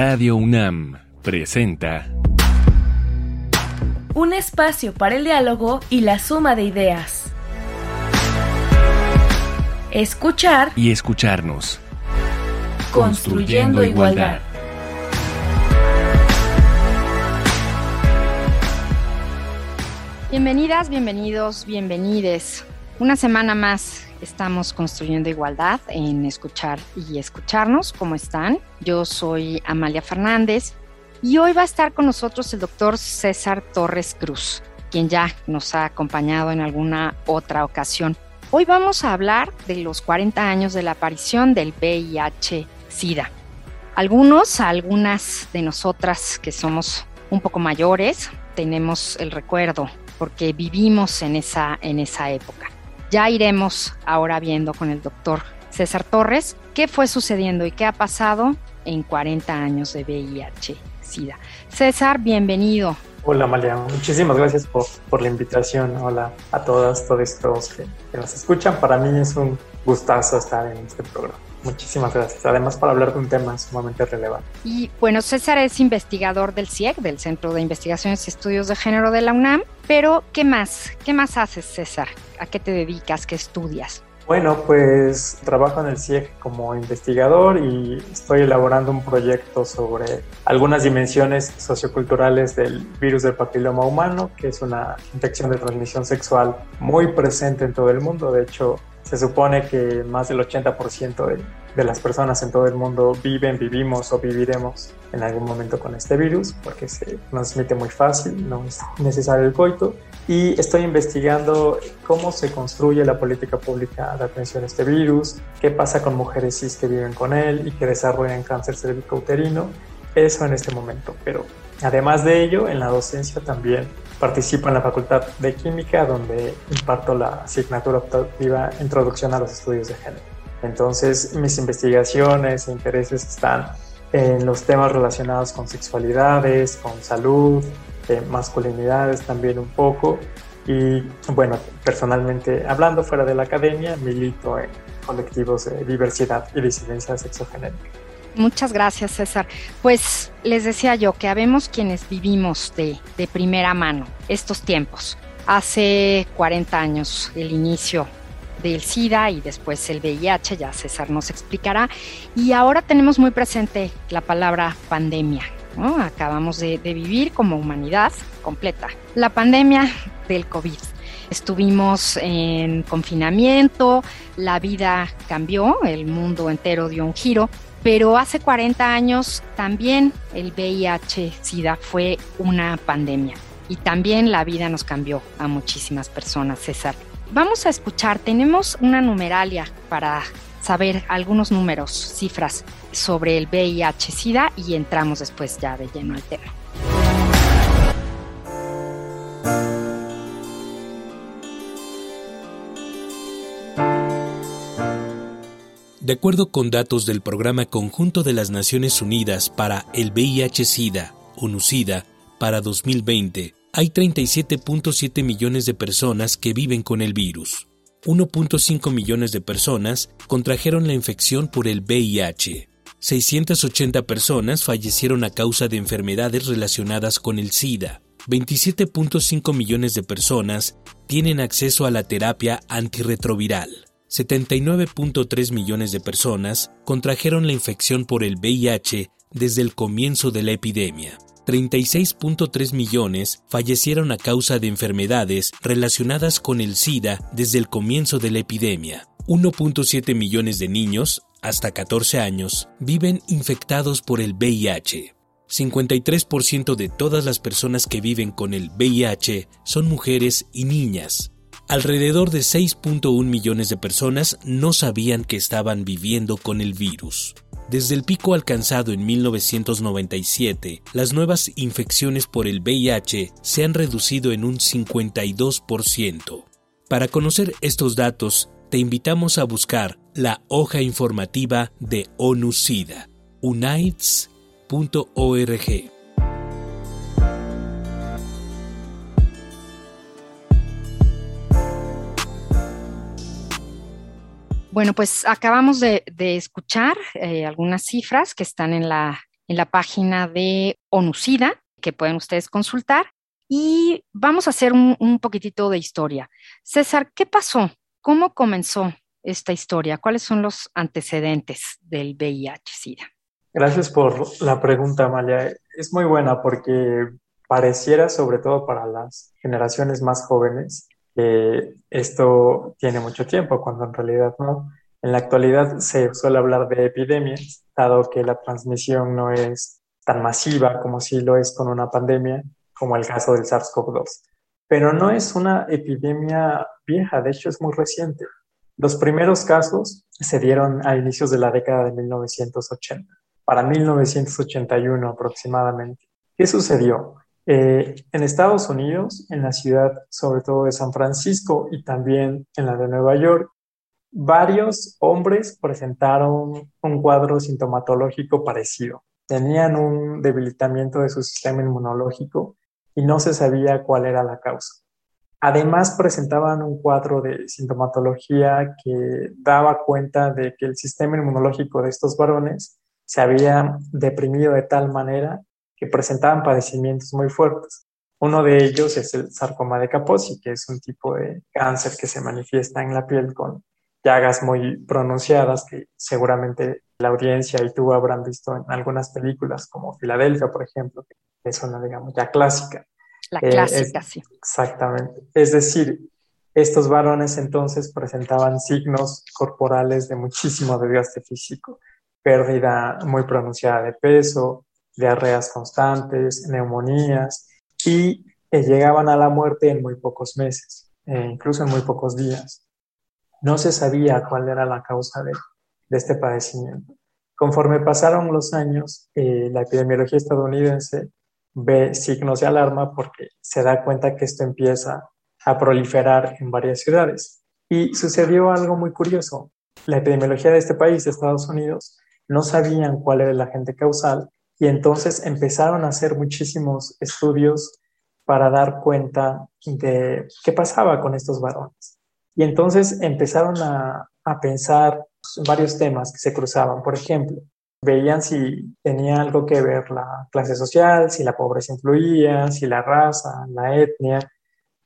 Radio UNAM presenta Un espacio para el diálogo y la suma de ideas. Escuchar y escucharnos. Construyendo igualdad. Bienvenidas, bienvenidos, bienvenides. Una semana más estamos construyendo igualdad en escuchar y escucharnos. ¿Cómo están? Yo soy Amalia Fernández y hoy va a estar con nosotros el doctor César Torres Cruz, quien ya nos ha acompañado en alguna otra ocasión. Hoy vamos a hablar de los 40 años de la aparición del VIH-Sida. Algunos, algunas de nosotras que somos un poco mayores, tenemos el recuerdo porque vivimos en esa, en esa época. Ya iremos ahora viendo con el doctor César Torres qué fue sucediendo y qué ha pasado en 40 años de VIH-Sida. César, bienvenido. Hola Amalia, muchísimas gracias por, la invitación. Hola a todas, todos que, que nos escuchan. Para mí es un gustazo estar en este programa. Muchísimas gracias. Además, para hablar de un tema sumamente relevante. Y bueno, César es investigador del CIEC, del Centro de Investigaciones y Estudios de Género de la UNAM. Pero, ¿qué más? ¿Qué más haces, César? ¿A qué te dedicas? ¿Qué estudias? Bueno, pues trabajo en el CIEG como investigador y estoy elaborando un proyecto sobre algunas dimensiones socioculturales del virus del papiloma humano, que es una infección de transmisión sexual muy presente en todo el mundo. De hecho, se supone que más del 80% de, de, las personas en todo el mundo viven, vivimos o viviremos en algún momento con este virus porque se transmite muy fácil, no es necesario el coito. Y estoy investigando cómo se construye la política pública de atención a este virus, qué pasa con mujeres cis que viven con él y que desarrollan cáncer cervicouterino. Eso en este momento, pero además de ello, en la docencia también Participo en la Facultad de Química, donde imparto la asignatura optativa Introducción a los Estudios de Género. Entonces, mis investigaciones e intereses están en los temas relacionados con sexualidades, con salud, masculinidades también un poco. Y bueno, personalmente hablando fuera de la academia, milito en colectivos de diversidad y disidencia sexogénérica. Muchas gracias, César. Pues les decía yo que habemos quienes vivimos de, de primera mano estos tiempos. Hace 40 años el inicio del SIDA y después el VIH, ya César nos explicará. Y ahora tenemos muy presente la palabra pandemia. Acabamos de, de vivir como humanidad completa la pandemia del COVID. Estuvimos en confinamiento, la vida cambió, el mundo entero dio un giro pero hace 40 años también el VIH-Sida fue una pandemia y también la vida nos cambió a muchísimas personas, César. Vamos a escuchar, tenemos una numeralia para saber algunos números, cifras sobre el VIH-Sida y entramos después ya de lleno al tema. De acuerdo con datos del Programa Conjunto de las Naciones Unidas para el VIH-Sida, ONU-SIDA, para 2020, hay 37.7 millones de personas que viven con el virus. 1.5 millones de personas contrajeron la infección por el VIH. 680 personas fallecieron a causa de enfermedades relacionadas con el SIDA. 27.5 millones de personas tienen acceso a la terapia antirretroviral. 79.3 millones de personas contrajeron la infección por el VIH desde el comienzo de la epidemia. 36.3 millones fallecieron a causa de enfermedades relacionadas con el SIDA desde el comienzo de la epidemia. 1.7 millones de niños, hasta 14 años, viven infectados por el VIH. 53% de todas las personas que viven con el VIH son mujeres y niñas. Alrededor de 6.1 millones de personas no sabían que estaban viviendo con el virus. Desde el pico alcanzado en 1997, las nuevas infecciones por el VIH se han reducido en un 52%. Para conocer estos datos, te invitamos a buscar la hoja informativa de ONU-SIDA, unites.org. Bueno, pues acabamos de, escuchar eh, algunas cifras que están en la, en la página de ONUCIDA, que pueden ustedes consultar. Y vamos a hacer un, un poquitito de historia. César, ¿qué pasó? ¿Cómo comenzó esta historia? ¿Cuáles son los antecedentes del VIH-Sida? Gracias por la pregunta, Amalia. Es muy buena porque pareciera, sobre todo para las generaciones más jóvenes, que esto tiene mucho tiempo, cuando en realidad no. En la actualidad se suele hablar de epidemias, dado que la transmisión no es tan masiva como si lo es con una pandemia, como el caso del SARS-CoV-2. Pero no es una epidemia vieja, de hecho es muy reciente. Los primeros casos se dieron a inicios de la década de 1980, para 1981 aproximadamente. ¿Qué sucedió? Eh, en Estados Unidos, en la ciudad sobre todo de San Francisco y también en la de Nueva York, varios hombres presentaron un cuadro sintomatológico parecido. Tenían un debilitamiento de su sistema inmunológico y no se sabía cuál era la causa. Además, presentaban un cuadro de sintomatología que daba cuenta de que el sistema inmunológico de estos varones se había deprimido de tal manera que presentaban padecimientos muy fuertes. Uno de ellos es el sarcoma de Kaposi, que es un tipo de cáncer que se manifiesta en la piel con llagas muy pronunciadas que seguramente la audiencia y tú habrán visto en algunas películas como Filadelfia, por ejemplo, que es una, digamos, ya clásica. La clásica, sí. Exactamente. Es decir, estos varones entonces presentaban signos corporales de muchísimo desgaste físico, pérdida muy pronunciada de peso, diarreas constantes, neumonías y eh, llegaban a la muerte en muy pocos meses, eh, incluso en muy pocos días. No se sabía cuál era la causa de, este padecimiento. Conforme pasaron los años, eh, la epidemiología estadounidense ve signos de alarma porque se da cuenta que esto empieza a proliferar en varias ciudades. Y sucedió algo muy curioso. La epidemiología de este país, de Estados Unidos, no sabían cuál era el agente causal y entonces empezaron a hacer muchísimos estudios para dar cuenta de qué pasaba con estos varones. Y entonces empezaron a, a pensar en varios temas que se cruzaban. Por ejemplo, veían si tenía algo que ver la clase social, si la pobreza influía, si la raza, la etnia.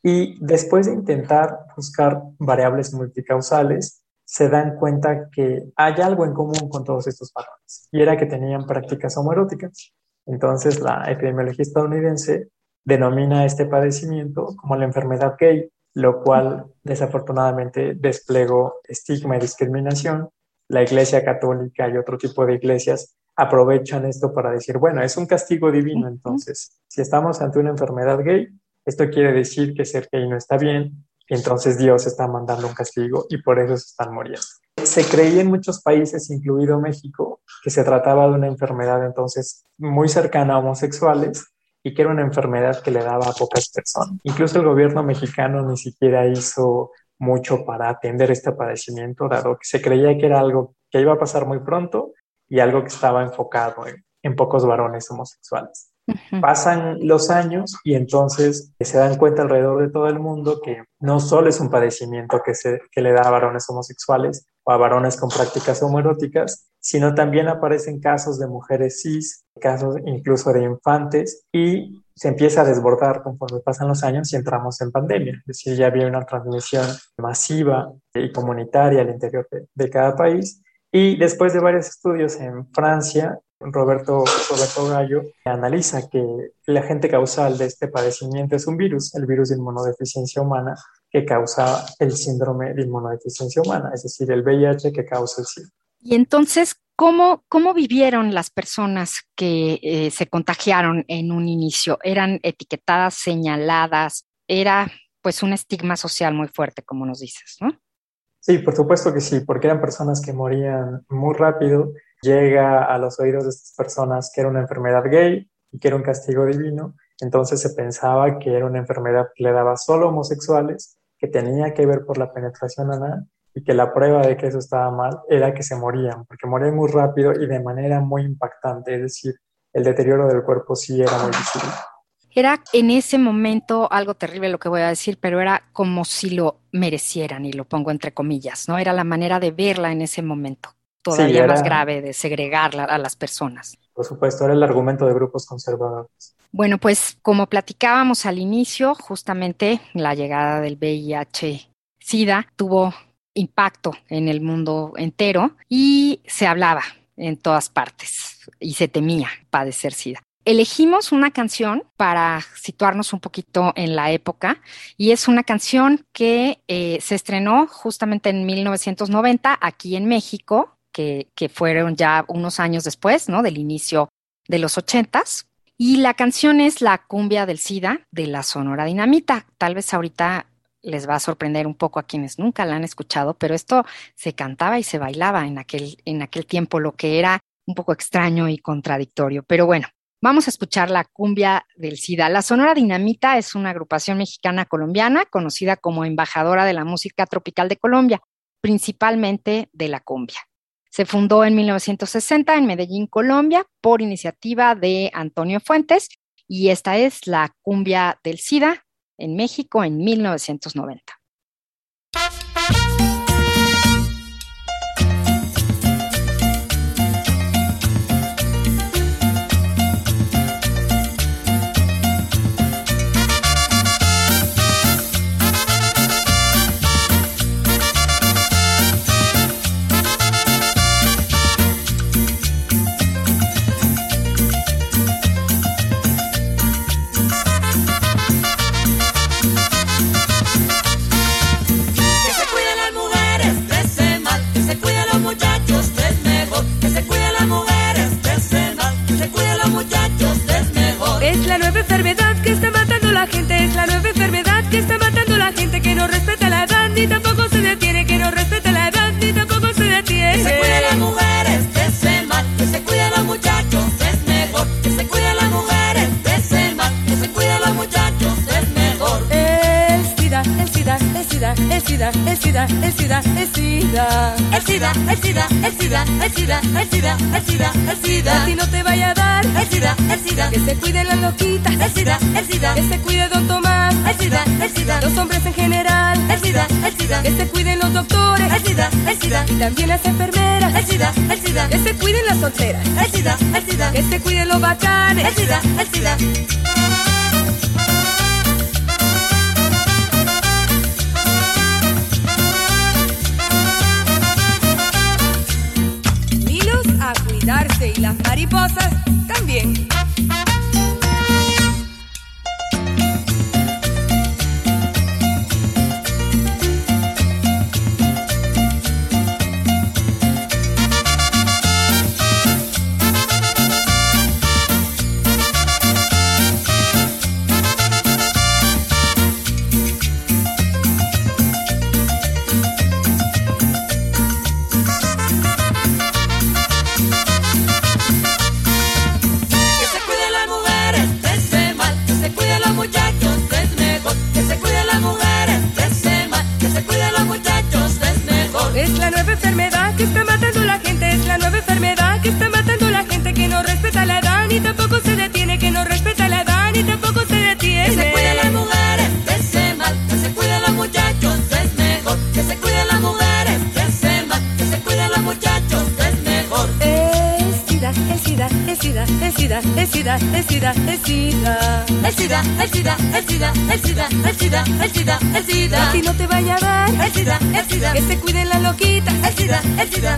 Y después de intentar buscar variables multicausales, se dan cuenta que hay algo en común con todos estos varones, y era que tenían prácticas homoeróticas. Entonces, la epidemiología estadounidense denomina este padecimiento como la enfermedad gay, lo cual desafortunadamente desplegó estigma y discriminación. La Iglesia Católica y otro tipo de iglesias aprovechan esto para decir, bueno, es un castigo divino, entonces, si estamos ante una enfermedad gay, esto quiere decir que ser gay no está bien, entonces Dios está mandando un castigo y por eso se están muriendo. Se creía en muchos países, incluido México, que se trataba de una enfermedad entonces muy cercana a homosexuales y que era una enfermedad que le daba a pocas personas. Incluso el gobierno mexicano ni siquiera hizo mucho para atender este padecimiento, dado que se creía que era algo que iba a pasar muy pronto y algo que estaba enfocado en, pocos varones homosexuales. Pasan los años y entonces se dan cuenta alrededor de todo el mundo que no solo es un padecimiento que, se, que le da a varones homosexuales o a varones con prácticas homoeróticas, sino también aparecen casos de mujeres cis, casos incluso de infantes y se empieza a desbordar conforme pasan los años y entramos en pandemia. Es decir, ya había una transmisión masiva y comunitaria al interior de cada país. Y después de varios estudios en Francia, Roberto, Roberto Gallo analiza que el agente causal de este padecimiento es un virus, el virus de inmunodeficiencia humana, que causa el síndrome de inmunodeficiencia humana, es decir, el VIH que causa el SIDA. Y entonces, ¿cómo, cómo vivieron las personas que eh, se contagiaron en un inicio? ¿Eran etiquetadas, señaladas? ¿Era pues un estigma social muy fuerte, como nos dices, no? Sí, por supuesto que sí, porque eran personas que morían muy rápido llega a los oídos de estas personas que era una enfermedad gay y que era un castigo divino, entonces se pensaba que era una enfermedad que le daba solo homosexuales, que tenía que ver por la penetración anal y que la prueba de que eso estaba mal era que se morían, porque morían muy rápido y de manera muy impactante, es decir, el deterioro del cuerpo sí era muy visible. Era en ese momento algo terrible lo que voy a decir, pero era como si lo merecieran, y lo pongo entre comillas, ¿no? Era la manera de verla en ese momento. Todavía más grave de segregar a las personas. Por supuesto, era el argumento de grupos conservadores. Bueno, pues como platicábamos al inicio, justamente la llegada del VIH-Sida tuvo impacto en el mundo entero y se hablaba en todas partes y se temía padecer SIDA. Elegimos una canción para situarnos un poquito en la época y es una canción que eh, se estrenó justamente en 1990 aquí en México, que, fueron ya unos años después, ¿no? Del inicio de los ochentas. Y la canción es La cumbia del SIDA de la Sonora Dinamita. Tal vez ahorita les va a sorprender un poco a quienes nunca la han escuchado, pero esto se cantaba y se bailaba en aquel, en aquel tiempo, lo que era un poco extraño y contradictorio. Pero bueno, vamos a escuchar la cumbia del SIDA. La Sonora Dinamita es una agrupación mexicana colombiana conocida como embajadora de la música tropical de Colombia, principalmente de la cumbia. Se fundó en 1960 en Medellín, Colombia, por iniciativa de Antonio Fuentes, y esta es la cumbia del SIDA en México en 1990. También las enfermeras. El SIDA, el SIDA. Que se cuiden las solteras. El SIDA, el SIDA. Que se cuiden los bacanes. El SIDA, el SIDA. Y las mariposas también.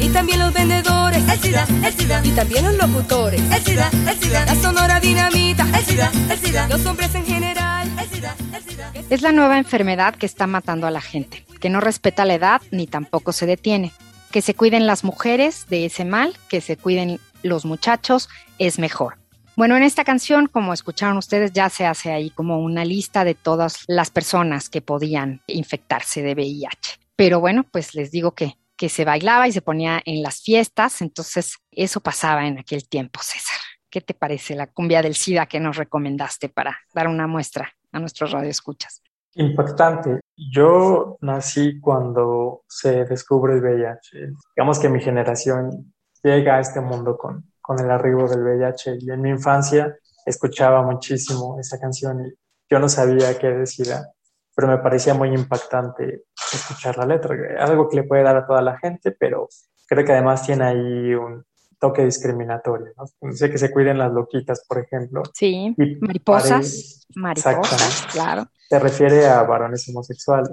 Y también los vendedores. El SIDA, el SIDA. Y también los locutores. El SIDA, el SIDA. La sonora dinamita. El SIDA, el SIDA. Los hombres en general. El SIDA, el SIDA. Es la nueva enfermedad que está matando a la gente, que no respeta la edad ni tampoco se detiene. Que se cuiden las mujeres de ese mal, que se cuiden los muchachos, es mejor. Bueno, en esta canción, como escucharon ustedes, ya se hace ahí como una lista de todas las personas que podían infectarse de VIH. Pero bueno, pues les digo que que se bailaba y se ponía en las fiestas, entonces eso pasaba en aquel tiempo, César. ¿Qué te parece la cumbia del SIDA que nos recomendaste para dar una muestra a nuestros radioescuchas? Impactante. Yo nací cuando se descubre el VIH. Digamos que mi generación llega a este mundo con, con el arribo del VIH y en mi infancia escuchaba muchísimo esa canción y yo no sabía qué decía pero me parecía muy impactante escuchar la letra, algo que le puede dar a toda la gente, pero creo que además tiene ahí un toque discriminatorio. ¿no? Sé que se cuiden las loquitas, por ejemplo. Sí, mariposas, mariposas, claro. Se refiere a varones homosexuales.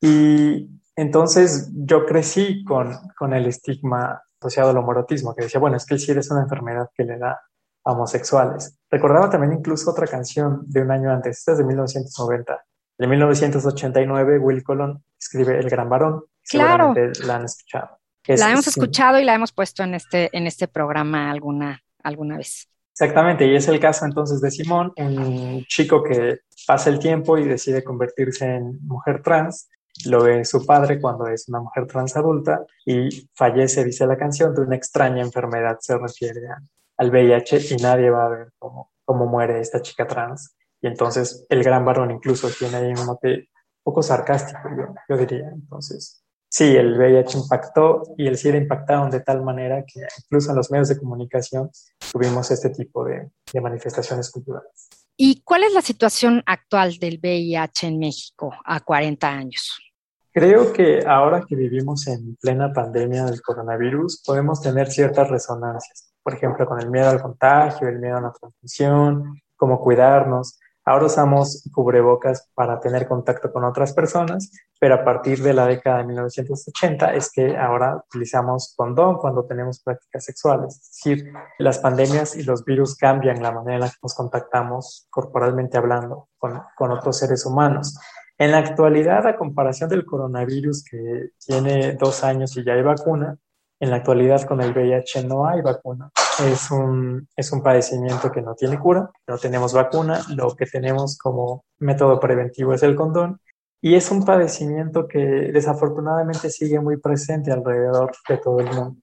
Y entonces yo crecí con, con el estigma asociado al homorotismo, que decía, bueno, es que el SIDA es una enfermedad que le da a homosexuales. Recordaba también incluso otra canción de un año antes, esta es de 1990. En 1989, Will Colon escribe El Gran Varón. Claro. la han escuchado. la hemos escuchado y la hemos puesto en este, en este programa alguna, alguna vez. Exactamente, y es el caso entonces de Simón, un chico que pasa el tiempo y decide convertirse en mujer trans. Lo ve su padre cuando es una mujer trans adulta y fallece, dice la canción, de una extraña enfermedad, se refiere al VIH y nadie va a ver cómo, cómo muere esta chica trans. Y entonces el gran varón incluso tiene ahí un mote poco sarcástico, yo, diría. Entonces, sí, el VIH impactó y el SIDA impactaron de tal manera que incluso en los medios de comunicación tuvimos este tipo de, de manifestaciones culturales. ¿Y cuál es la situación actual del VIH en México a 40 años? Creo que ahora que vivimos en plena pandemia del coronavirus, podemos tener ciertas resonancias. Por ejemplo, con el miedo al contagio, el miedo a la transmisión, cómo cuidarnos. Ahora usamos cubrebocas para tener contacto con otras personas, pero a partir de la década de 1980 es que ahora utilizamos condón cuando tenemos prácticas sexuales. Es decir, las pandemias y los virus cambian la manera en la que nos contactamos corporalmente hablando con, otros seres humanos. En la actualidad, a comparación del coronavirus que tiene dos años y ya hay vacuna, en la actualidad con el VIH no hay vacuna. Es un, es un padecimiento que no tiene cura, no tenemos vacuna, lo que tenemos como método preventivo es el condón y es un padecimiento que desafortunadamente sigue muy presente alrededor de todo el mundo.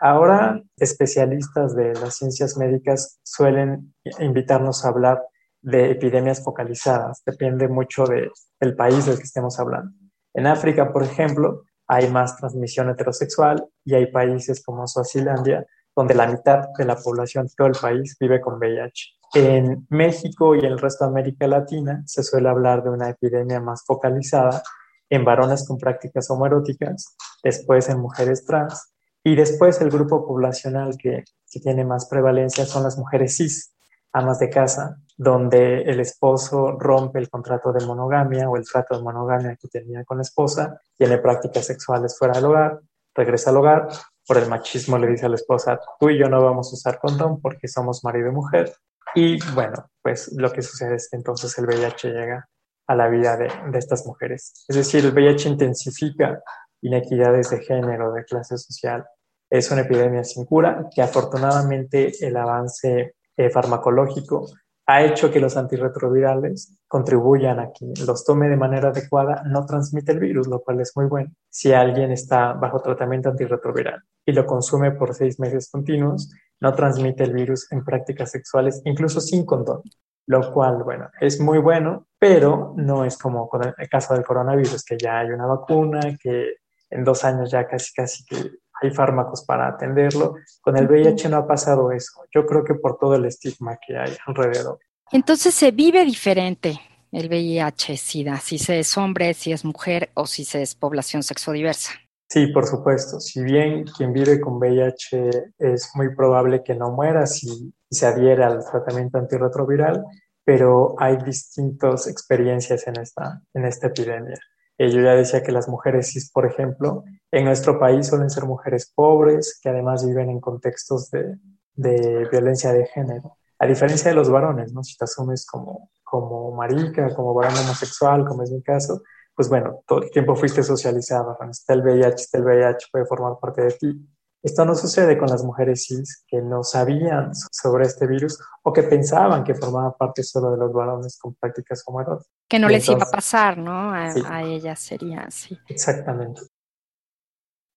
Ahora, especialistas de las ciencias médicas suelen invitarnos a hablar de epidemias focalizadas, depende mucho de, del país del que estemos hablando. En África, por ejemplo, hay más transmisión heterosexual y hay países como Suazilandia donde la mitad de la población de todo el país vive con VIH. En México y en el resto de América Latina se suele hablar de una epidemia más focalizada en varones con prácticas homoeróticas, después en mujeres trans y después el grupo poblacional que, que tiene más prevalencia son las mujeres cis, amas de casa, donde el esposo rompe el contrato de monogamia o el trato de monogamia que tenía con la esposa, tiene prácticas sexuales fuera del hogar, regresa al hogar, por el machismo le dice a la esposa, tú y yo no vamos a usar condón porque somos marido y mujer. Y bueno, pues lo que sucede es que entonces el VIH llega a la vida de, de estas mujeres. Es decir, el VIH intensifica inequidades de género, de clase social. Es una epidemia sin cura que afortunadamente el avance eh, farmacológico ha hecho que los antirretrovirales contribuyan a que los tome de manera adecuada, no transmite el virus, lo cual es muy bueno. Si alguien está bajo tratamiento antirretroviral y lo consume por seis meses continuos, no transmite el virus en prácticas sexuales, incluso sin condón, lo cual, bueno, es muy bueno, pero no es como con el caso del coronavirus, que ya hay una vacuna, que en dos años ya casi, casi que hay fármacos para atenderlo. Con el VIH no ha pasado eso. Yo creo que por todo el estigma que hay alrededor. Entonces se vive diferente el VIH-Sida, si se es hombre, si es mujer o si se es población sexodiversa. Sí, por supuesto. Si bien quien vive con VIH es muy probable que no muera si se adhiere al tratamiento antirretroviral, pero hay distintas experiencias en esta, en esta epidemia. Eh, yo ya decía que las mujeres cis, por ejemplo, en nuestro país suelen ser mujeres pobres que además viven en contextos de, de violencia de género. A diferencia de los varones, ¿no? Si te asumes como, como marica, como varón homosexual, como es mi caso, pues bueno, todo el tiempo fuiste socializado. Cuando está el VIH, está el VIH, puede formar parte de ti. Esto no sucede con las mujeres cis que no sabían sobre este virus o que pensaban que formaba parte solo de los varones con prácticas homoeróticas. Que no les iba a pasar, ¿no? A, ellas sería así. Exactamente.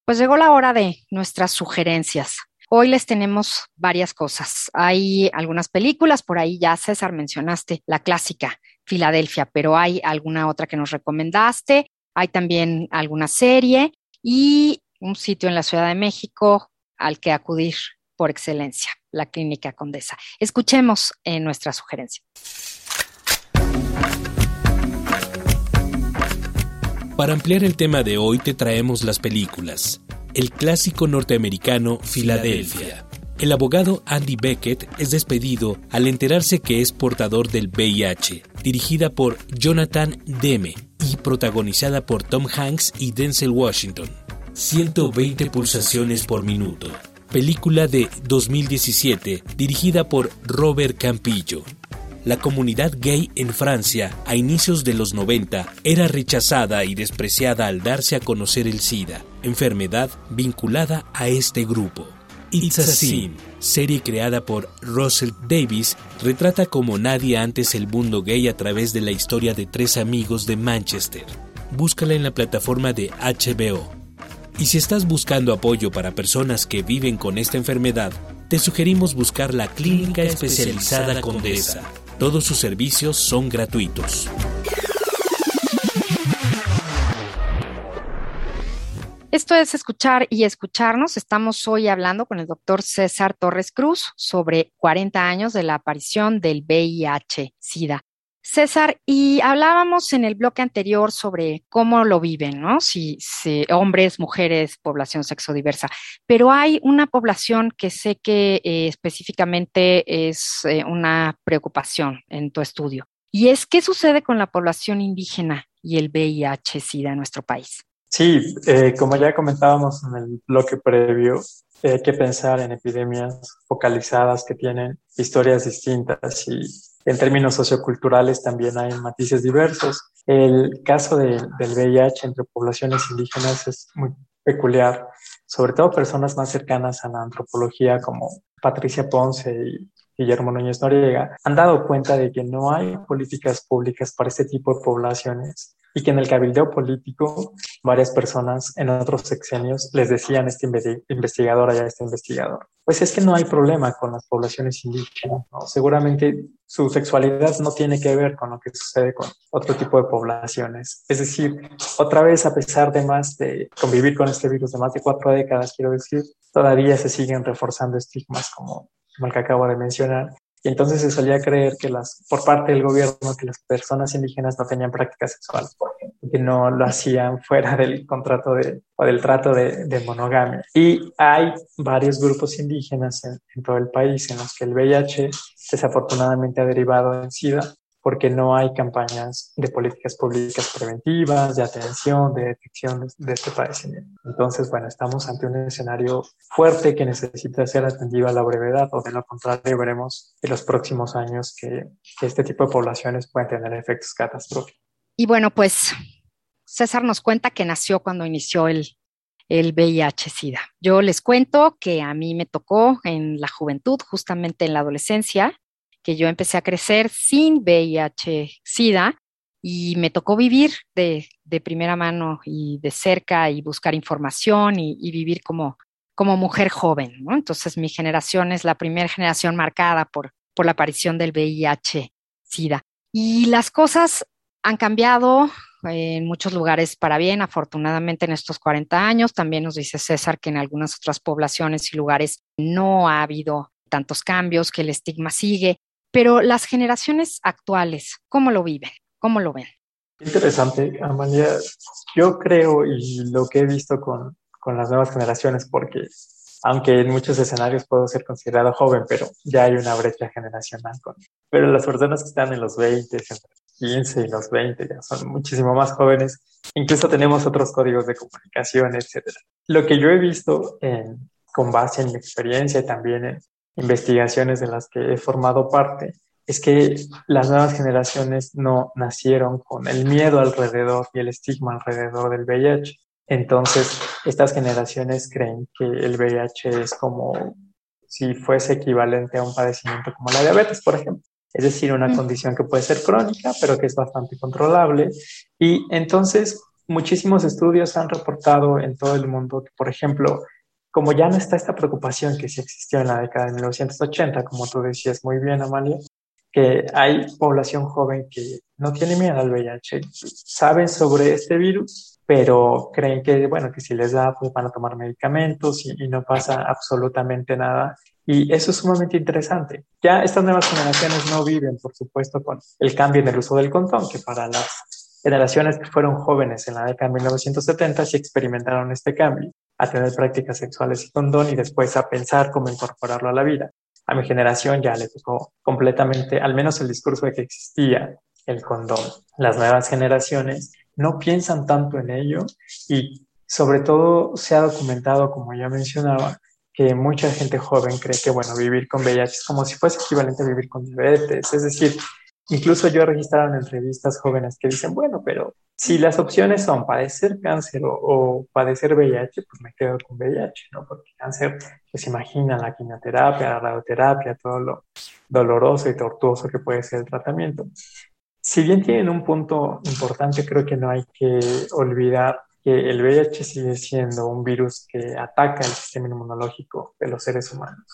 Pues llegó la hora de nuestras sugerencias. Hoy les tenemos varias cosas. Hay algunas películas, por ahí ya César mencionaste la clásica Filadelfia, pero hay alguna otra que nos recomendaste. Hay también alguna serie y un sitio en la Ciudad de México al que acudir por excelencia, la Clínica Condesa. Escuchemos eh, nuestra sugerencia. Para ampliar el tema de hoy te traemos las películas el clásico norteamericano Filadelfia. El abogado Andy Beckett es despedido al enterarse que es portador del VIH, dirigida por Jonathan Demme y protagonizada por Tom Hanks y Denzel Washington. 120 pulsaciones por minuto. Película de 2017 dirigida por Robert Campillo. La comunidad gay en Francia a inicios de los 90 era rechazada y despreciada al darse a conocer el SIDA, enfermedad vinculada a este grupo. It's a Sin, serie creada por Russell Davis, retrata como nadie antes el mundo gay a través de la historia de tres amigos de Manchester. Búscala en la plataforma de HBO. Y si estás buscando apoyo para personas que viven con esta enfermedad, te sugerimos buscar la Clínica Especializada Condesa. Todos sus servicios son gratuitos. Esto es escuchar y escucharnos. Estamos hoy hablando con el doctor César Torres Cruz sobre 40 años de la aparición del VIH-Sida. César, y hablábamos en el bloque anterior sobre cómo lo viven, ¿no? Si, hombres, mujeres, población sexodiversa, pero hay una población que sé que eh, específicamente es eh, una preocupación en tu estudio, y es qué sucede con la población indígena y el VIH-Sida en nuestro país. Sí, eh, como ya comentábamos en el bloque previo, hay que pensar en epidemias focalizadas que tienen historias distintas y en términos socioculturales también hay matices diversos. El caso del VIH entre poblaciones indígenas es muy peculiar, sobre todo personas más cercanas a la antropología como Patricia Ponce y Guillermo Núñez Noriega, han dado cuenta de que no hay políticas públicas para este tipo de poblaciones y que en el cabildeo político varias personas en otros sexenios les decían a este investigador a este investigador, pues es que no hay problema con las poblaciones indígenas, ¿no? seguramente su sexualidad no tiene que ver con lo que sucede con otro tipo de poblaciones. Es decir, otra vez, a pesar de más de convivir con este virus de más de cuatro décadas, quiero decir, todavía se siguen reforzando estigmas como, como el que acabo de mencionar y entonces se solía creer que las, por parte del gobierno, que las personas indígenas no tenían prácticas sexuales, porque no lo hacían fuera del contrato de, o del trato de, monogamia. Y hay varios grupos indígenas en, en todo el país en los que el VIH desafortunadamente ha derivado en SIDA porque no hay campañas de políticas públicas preventivas, de atención, de detección de, este padecimiento. Entonces, bueno, estamos ante un escenario fuerte que necesita ser atendido a la brevedad o de lo contrario veremos en los próximos años que, este tipo de poblaciones pueden tener efectos catastróficos. Y bueno, pues César nos cuenta que nació cuando inició el, el VIH-Sida. Yo les cuento que a mí me tocó en la juventud, justamente en la adolescencia, que yo empecé a crecer sin VIH-Sida y me tocó vivir de, primera mano y de cerca y buscar información y, vivir como, como mujer joven. Entonces mi generación es la primera generación marcada por, por la aparición del VIH-Sida. Y las cosas han cambiado en muchos lugares para bien, afortunadamente en estos 40 años. También nos dice César que en algunas otras poblaciones y lugares no ha habido tantos cambios, que el estigma sigue. Pero las generaciones actuales, ¿cómo lo viven? ¿Cómo lo ven? Interesante, Amalia. Yo creo y lo que he visto con, con las nuevas generaciones, porque aunque en muchos escenarios puedo ser considerado joven, pero ya hay una brecha generacional. Con, pero las personas que están en los 20, entre los 15 y los 20 ya son muchísimo más jóvenes. Incluso tenemos otros códigos de comunicación, etc. Lo que yo he visto en, con base en mi experiencia y también en investigaciones de las que he formado parte, es que las nuevas generaciones no nacieron con el miedo alrededor y el estigma alrededor del VIH. Entonces, estas generaciones creen que el VIH es como si fuese equivalente a un padecimiento como la diabetes, por ejemplo. Es decir, una condición que puede ser crónica, pero que es bastante controlable. Y entonces, muchísimos estudios han reportado en todo el mundo que, por ejemplo, como ya no está esta preocupación que sí existió en la década de 1980, como tú decías muy bien, Amalia, que hay población joven que no tiene miedo al VIH, saben sobre este virus, pero creen que, bueno, que si les da, pues van a tomar medicamentos y, y no pasa absolutamente nada. Y eso es sumamente interesante. Ya estas nuevas generaciones no viven, por supuesto, con el cambio en el uso del condón, que para las generaciones que fueron jóvenes en la década de 1970 sí experimentaron este cambio a tener prácticas sexuales y condón y después a pensar cómo incorporarlo a la vida. A mi generación ya le tocó completamente, al menos el discurso de que existía el condón. Las nuevas generaciones no piensan tanto en ello y sobre todo se ha documentado, como ya mencionaba, que mucha gente joven cree que, bueno, vivir con VIH es como si fuese equivalente a vivir con diabetes. Es decir, incluso yo he registrado en entrevistas jóvenes que dicen, bueno, pero si las opciones son padecer cáncer o, padecer VIH, pues me quedo con VIH, ¿no? Porque cáncer, pues imagina la quimioterapia, la radioterapia, todo lo doloroso y tortuoso que puede ser el tratamiento. Si bien tienen un punto importante, creo que no hay que olvidar que el VIH sigue siendo un virus que ataca el sistema inmunológico de los seres humanos.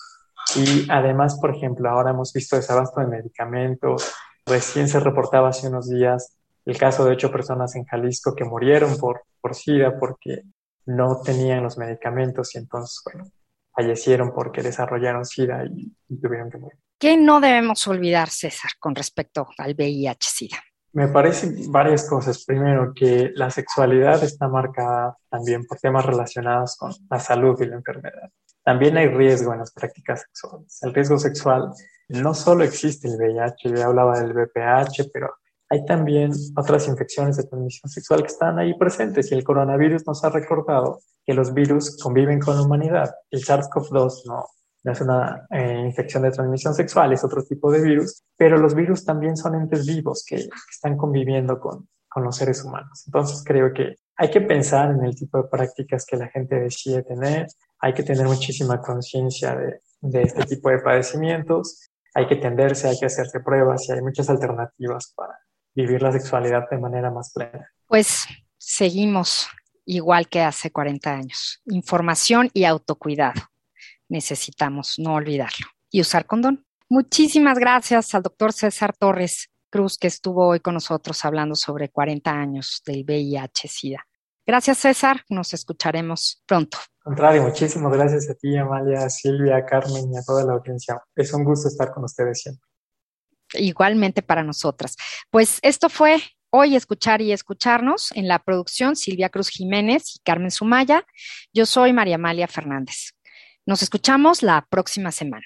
Y además, por ejemplo, ahora hemos visto desabasto de medicamentos. Recién se reportaba hace unos días el caso de ocho personas en Jalisco que murieron por, por SIDA porque no tenían los medicamentos y entonces, bueno, fallecieron porque desarrollaron SIDA y, y tuvieron que morir. ¿Qué no debemos olvidar, César, con respecto al VIH-Sida? Me parecen varias cosas. Primero, que la sexualidad está marcada también por temas relacionados con la salud y la enfermedad. También hay riesgo en las prácticas sexuales. El riesgo sexual no solo existe el VIH, ya hablaba del VPH, pero hay también otras infecciones de transmisión sexual que están ahí presentes y el coronavirus nos ha recordado que los virus conviven con la humanidad. El SARS-CoV-2 no, no es una eh, infección de transmisión sexual, es otro tipo de virus, pero los virus también son entes vivos que, están conviviendo con, con, los seres humanos. Entonces creo que hay que pensar en el tipo de prácticas que la gente decide tener, hay que tener muchísima conciencia de, este tipo de padecimientos, hay que tenderse, hay que hacerse pruebas y hay muchas alternativas para vivir la sexualidad de manera más plena. Pues seguimos igual que hace 40 años, información y autocuidado necesitamos no olvidarlo y usar condón. Muchísimas gracias al doctor César Torres Cruz que estuvo hoy con nosotros hablando sobre 40 años del VIH-Sida. Gracias César, nos escucharemos pronto. Contrario, muchísimas gracias a ti, Amalia, Silvia, Carmen y a toda la audiencia. Es un gusto estar con ustedes siempre. Igualmente para nosotras. Pues esto fue hoy escuchar y escucharnos en la producción Silvia Cruz Jiménez y Carmen Sumaya. Yo soy María Amalia Fernández. Nos escuchamos la próxima semana.